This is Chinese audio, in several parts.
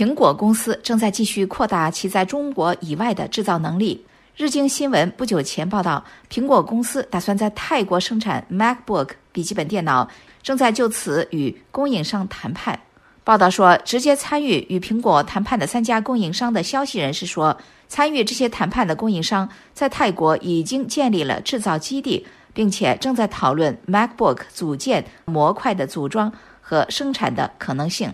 苹果公司正在继续扩大其在中国以外的制造能力。日经新闻不久前报道，苹果公司打算在泰国生产 MacBook 笔记本电脑，正在就此与供应商谈判。报道说，直接参与与苹果谈判的三家供应商的消息人士说，参与这些谈判的供应商在泰国已经建立了制造基地，并且正在讨论 MacBook 组件模块的组装和生产的可能性。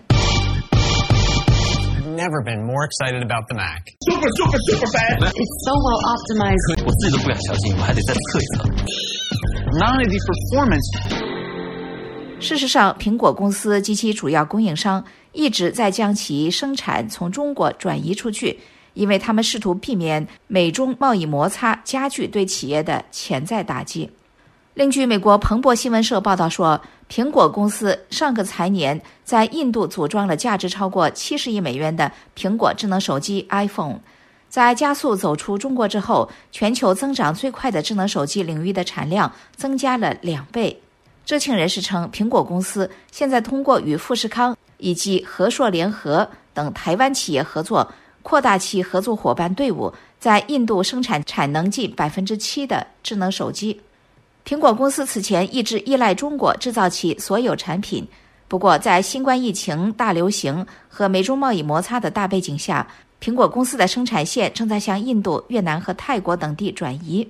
Never been more excited about the Mac. Super, super, super fast. It's so well optimized. 我自己都不敢相信，我还得再测一测。Not only the performance, 事实上，苹果公司及其主要供应商一直在将其生产从中国转移出去，因为他们试图避免美中贸易摩擦加剧对企业的潜在打击。另据美国彭博新闻社报道说，苹果公司上个财年在印度组装了价值超过七十亿美元的苹果智能手机 iPhone。在加速走出中国之后，全球增长最快的智能手机领域的产量增加了两倍。知情人士称，苹果公司现在通过与富士康以及和硕联合等台湾企业合作，扩大其合作伙伴队伍，在印度生产产能近百分之七的智能手机。苹果公司此前一直依赖中国制造其所有产品，不过在新冠疫情大流行和美中贸易摩擦的大背景下，苹果公司的生产线正在向印度、越南和泰国等地转移。